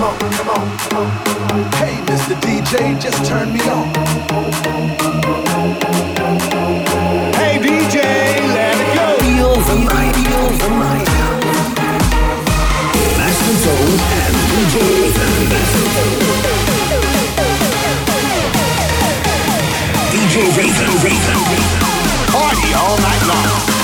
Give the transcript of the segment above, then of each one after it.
come on, come on, on. Hey, Mr. DJ, just turn me on. Hey, DJ, let it go. Feel the night, feel the night. Master Zone and DJ Ethan. DJ Ethan, Ethan. Party all night long.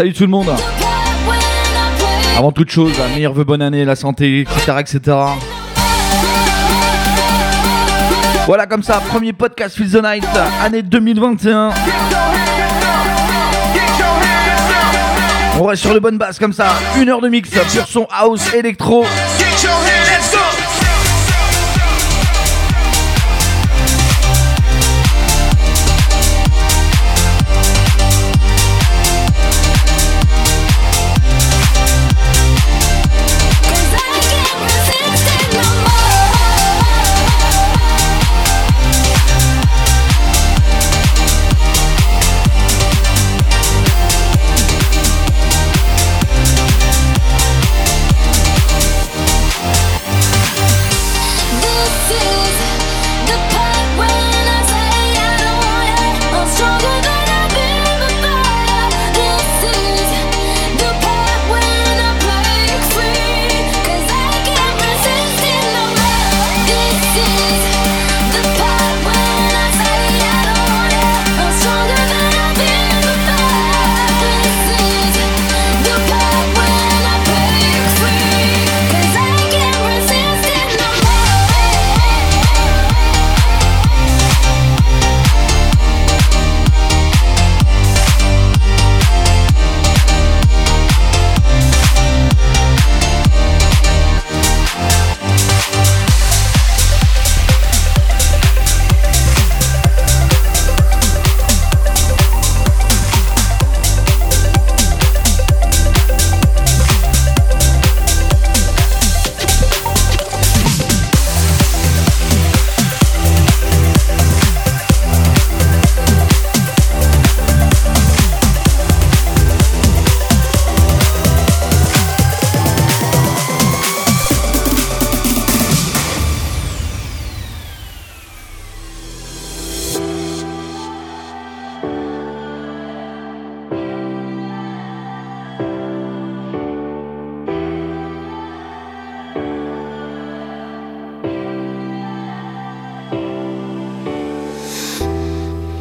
Salut tout le monde Avant toute chose, la meilleure vœu bonne année, la santé, etc. etc. Voilà comme ça, premier podcast Feel the Night, année 2021. On reste sur les bonnes bases comme ça, une heure de mix, pur son house, électro.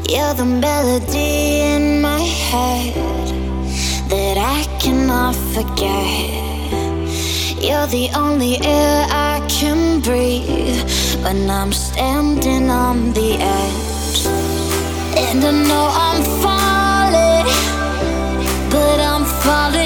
You're the melody in my head that I cannot forget. You're the only air I can breathe when I'm standing on the edge. And I know I'm falling, but I'm falling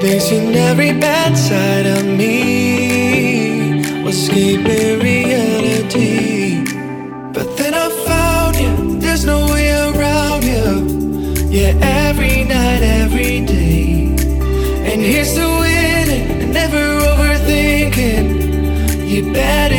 This in every bad side of me was escaping reality. But then I found you, there's no way around you. Yeah, every night, every day. And here's the winning, never overthinking. You better.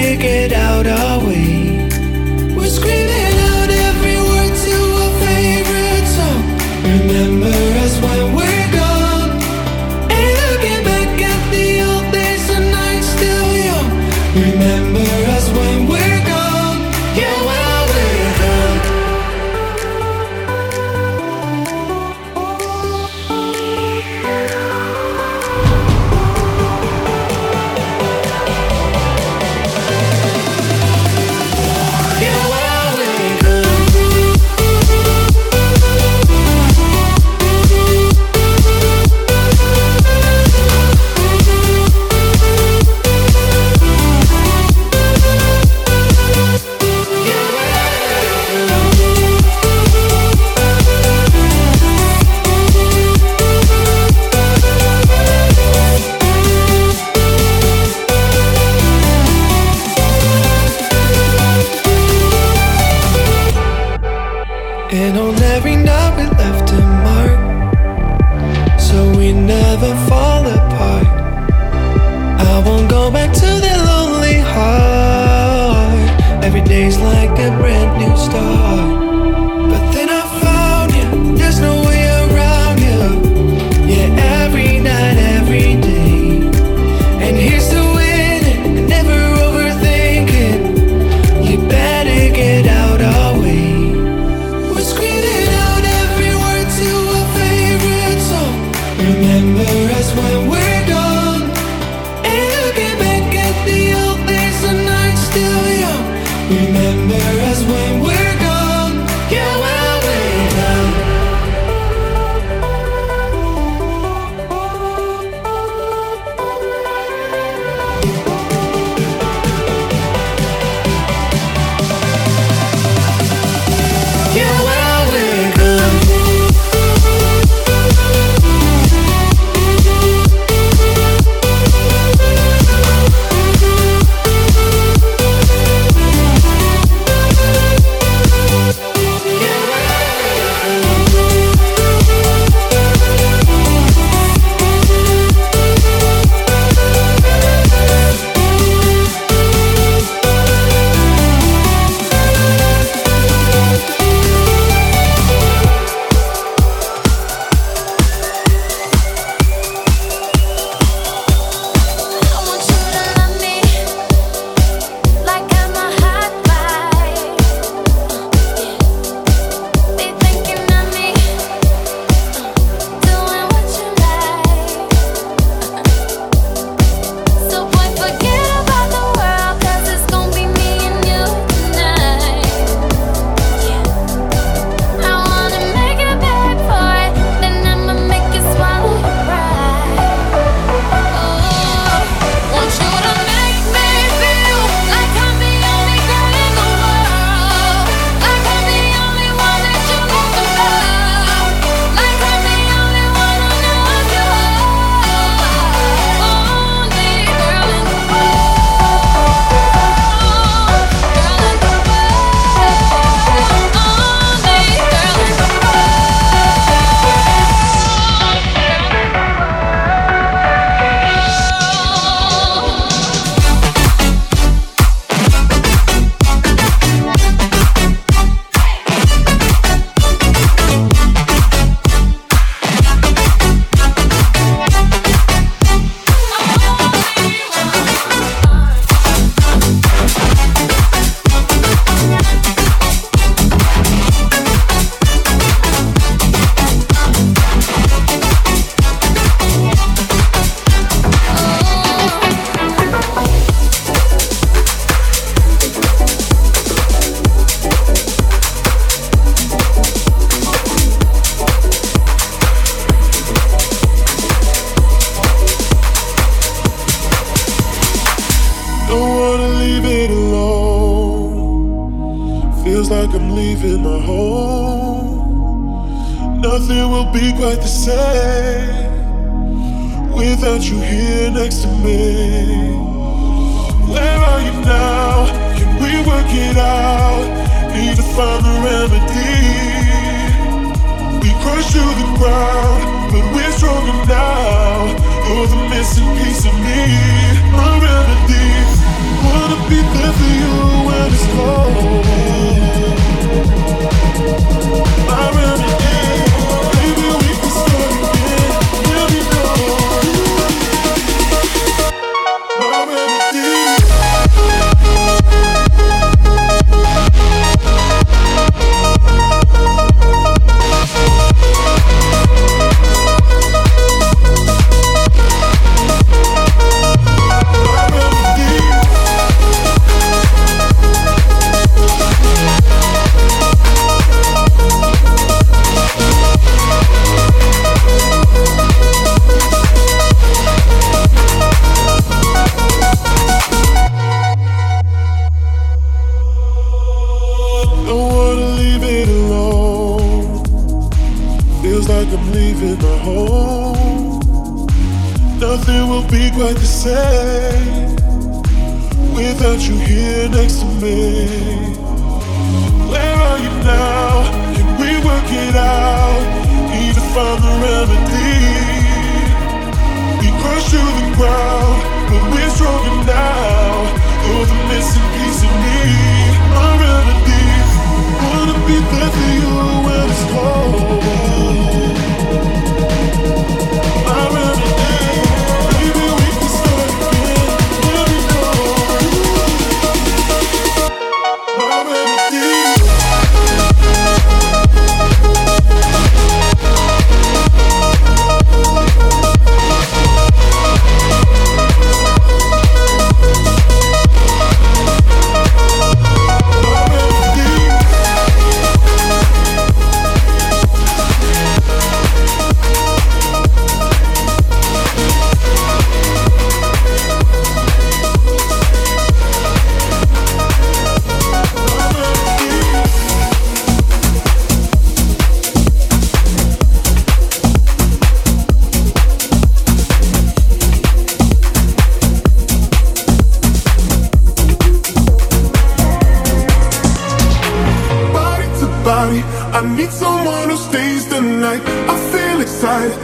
I need someone who stays the night. I feel excited.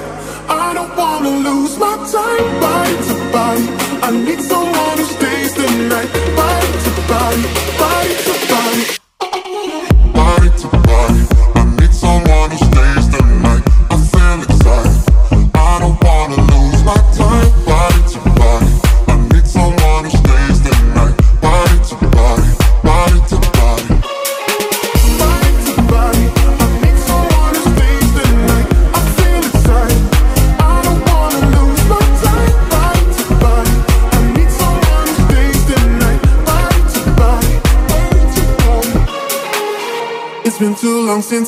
I don't wanna lose my time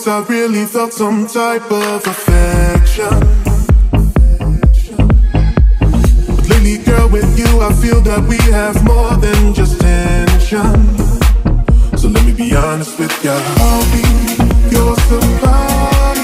I really felt some type of affection. But lately, girl, with you I feel that we have more than just tension. So let me be honest with ya. I'll be your supply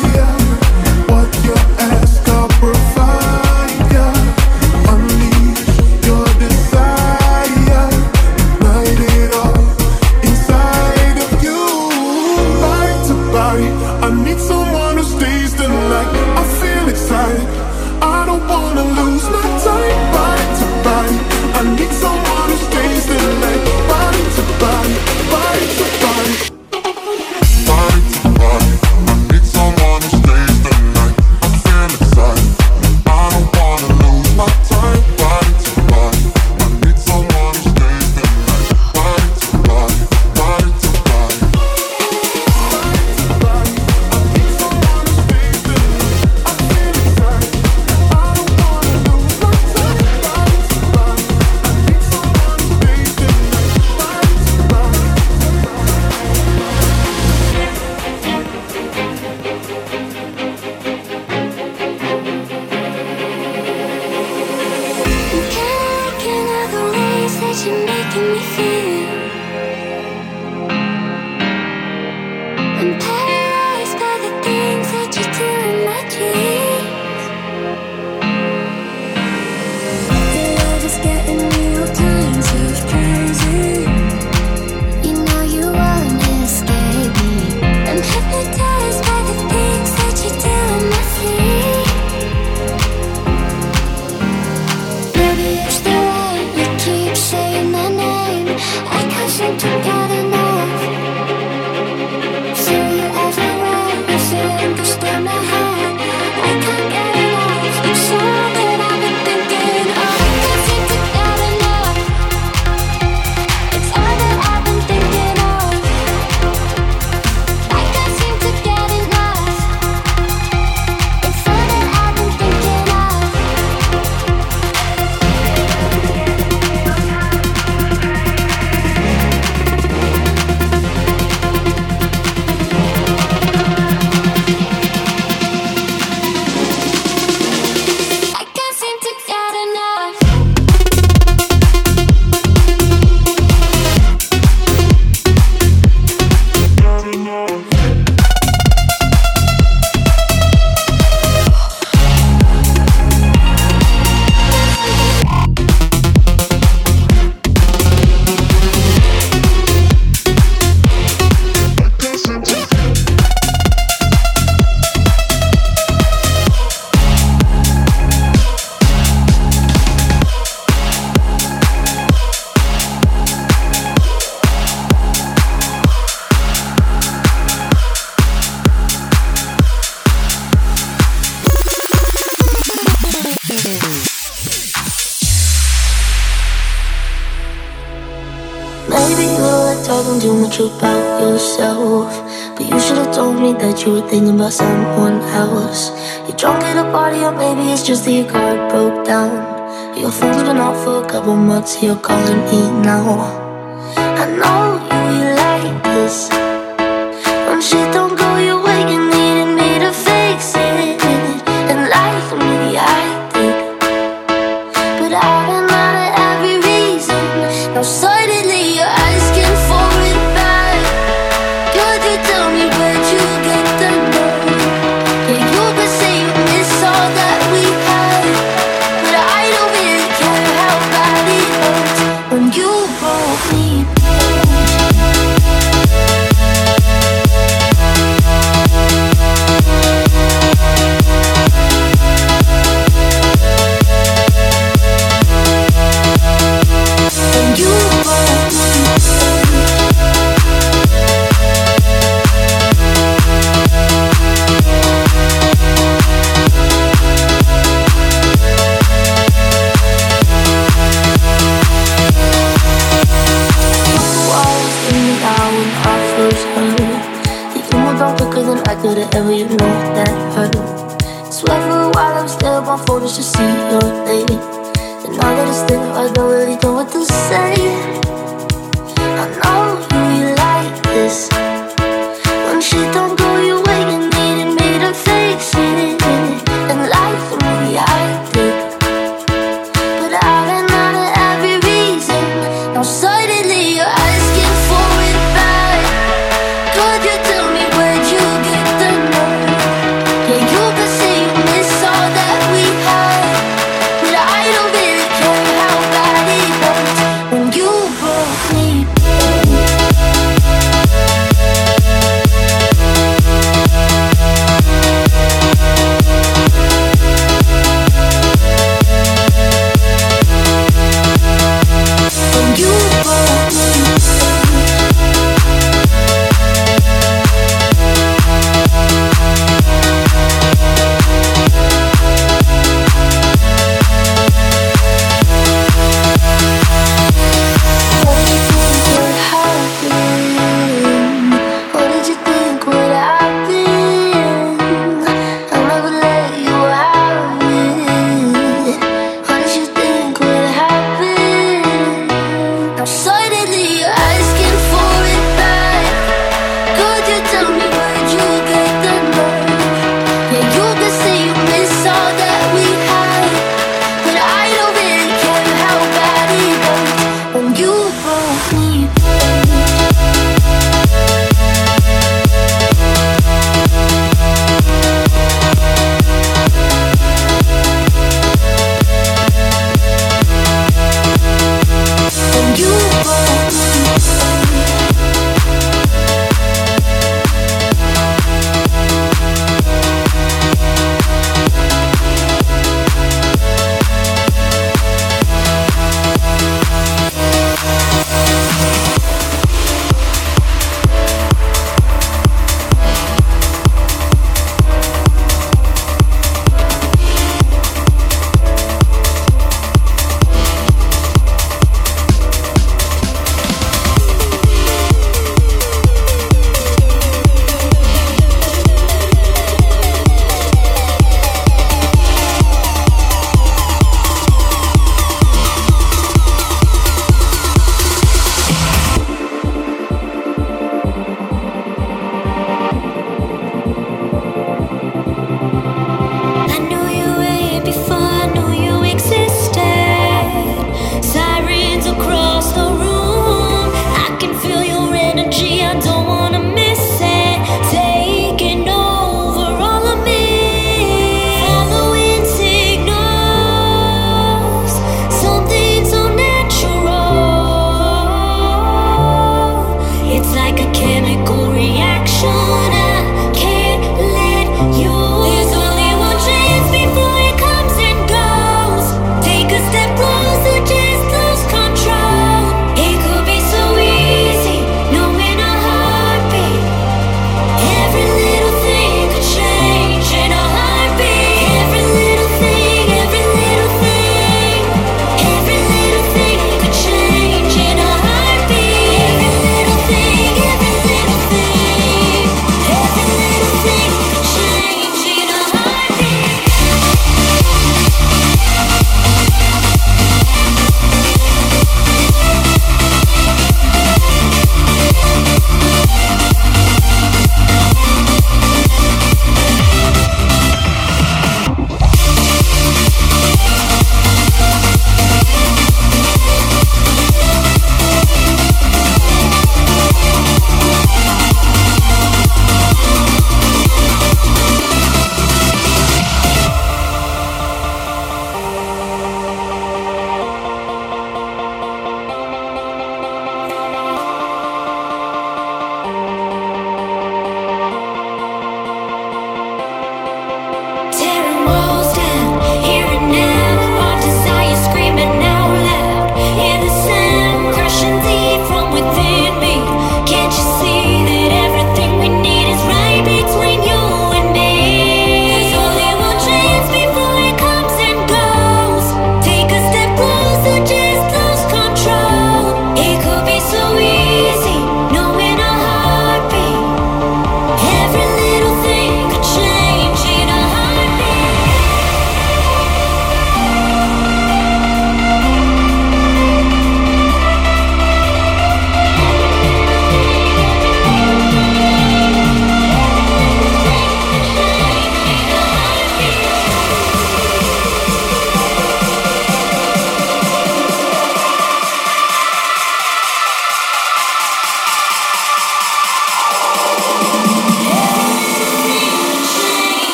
talking too much about yourself you were thinking about someone else. You're drunk at a party, oh, or maybe it's just that your car broke down. Your phone's been off for a couple months, you're calling me now. I know жду от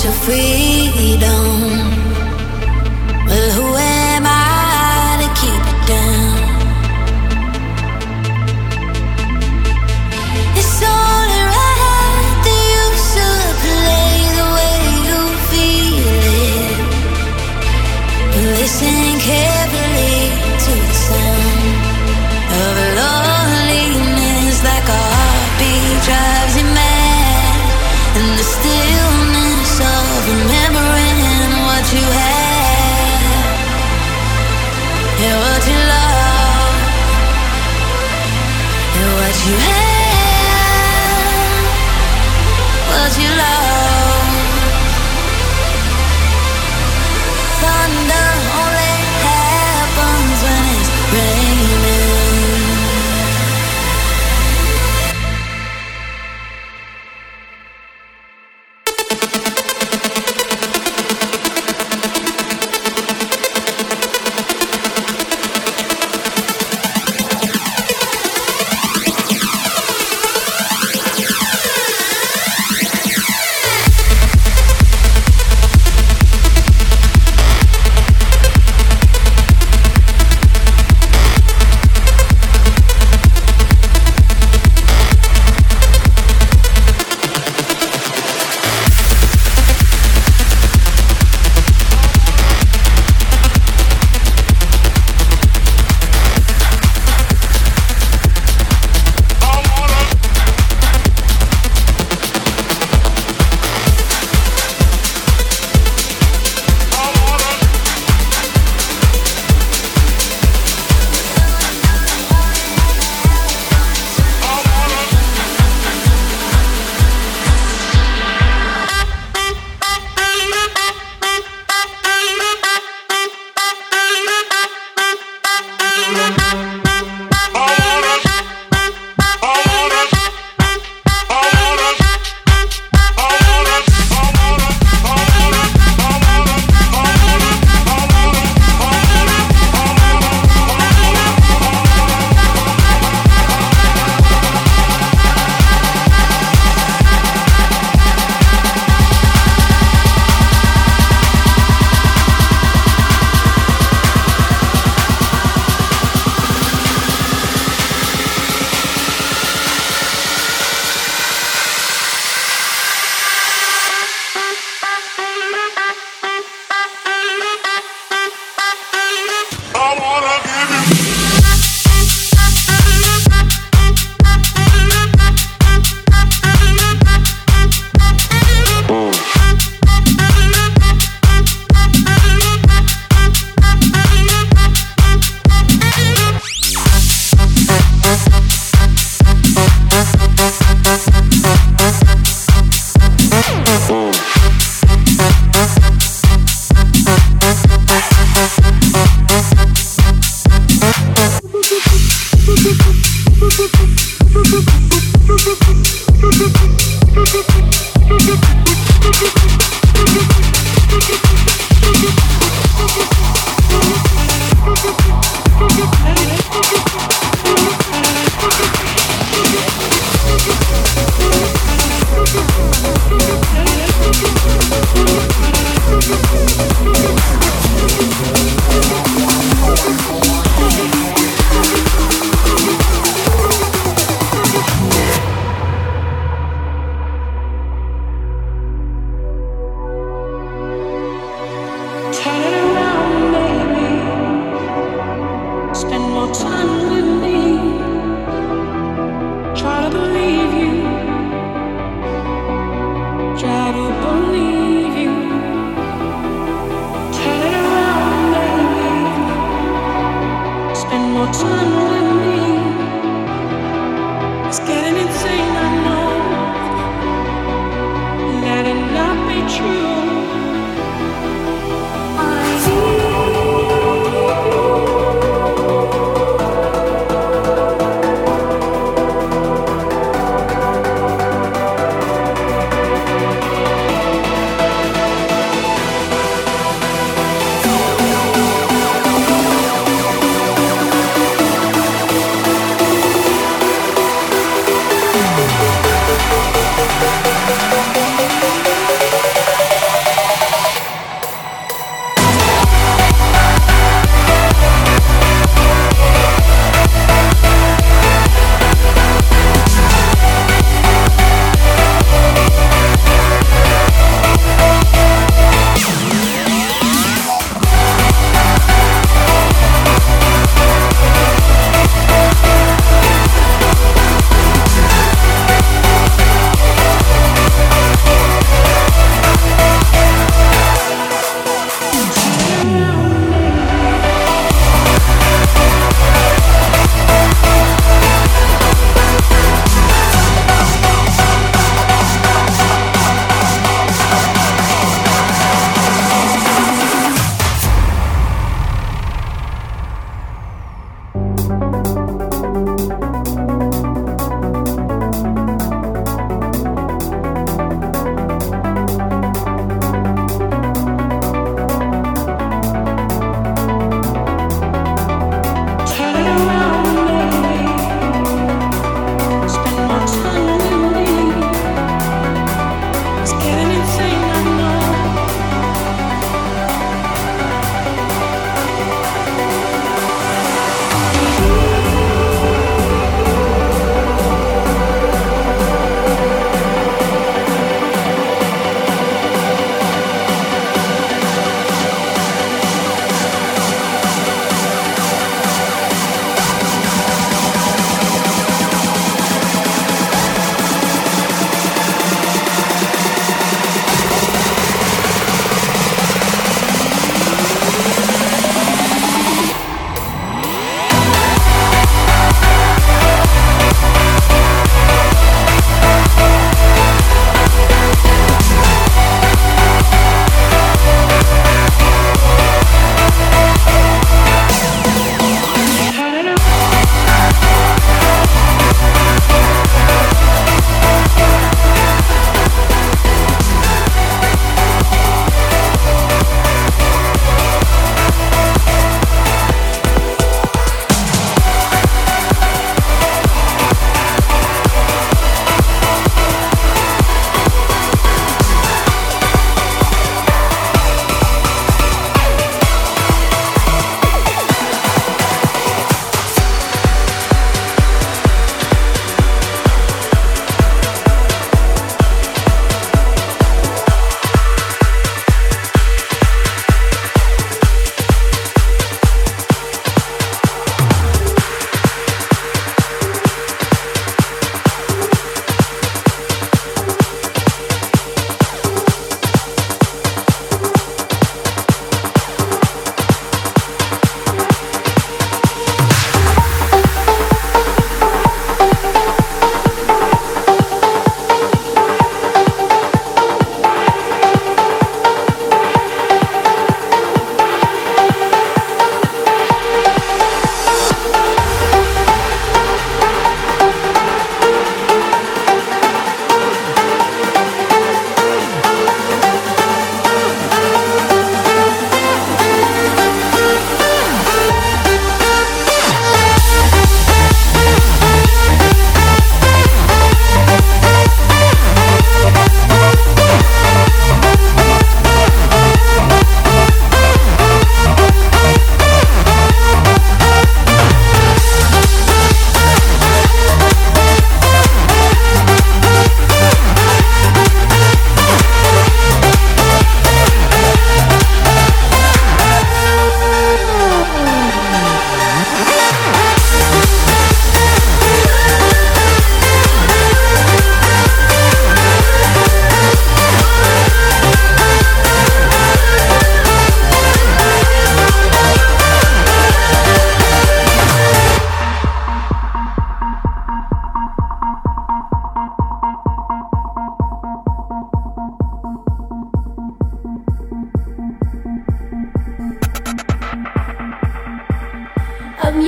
Thank you.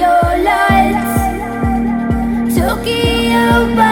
your lights, Tokyo.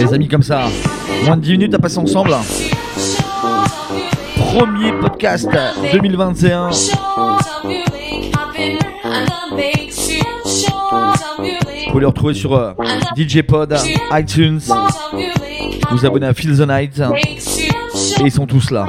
Les amis, comme ça, moins de 10 minutes à passer ensemble. Premier podcast 2021. Vous pouvez le retrouver sur euh, DJ Pod, iTunes. Vous abonnez à Feel the Night. Et ils sont tous là.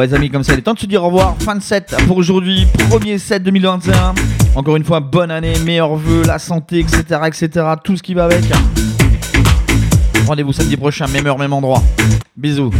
Ouais, les amis, comme ça, il est temps de se dire au revoir. Fin de set pour aujourd'hui, premier set 2021. Encore une fois, bonne année, meilleurs vœux, la santé, etc., etc., tout ce qui va avec. Rendez-vous samedi prochain, même heure, même endroit. Bisous.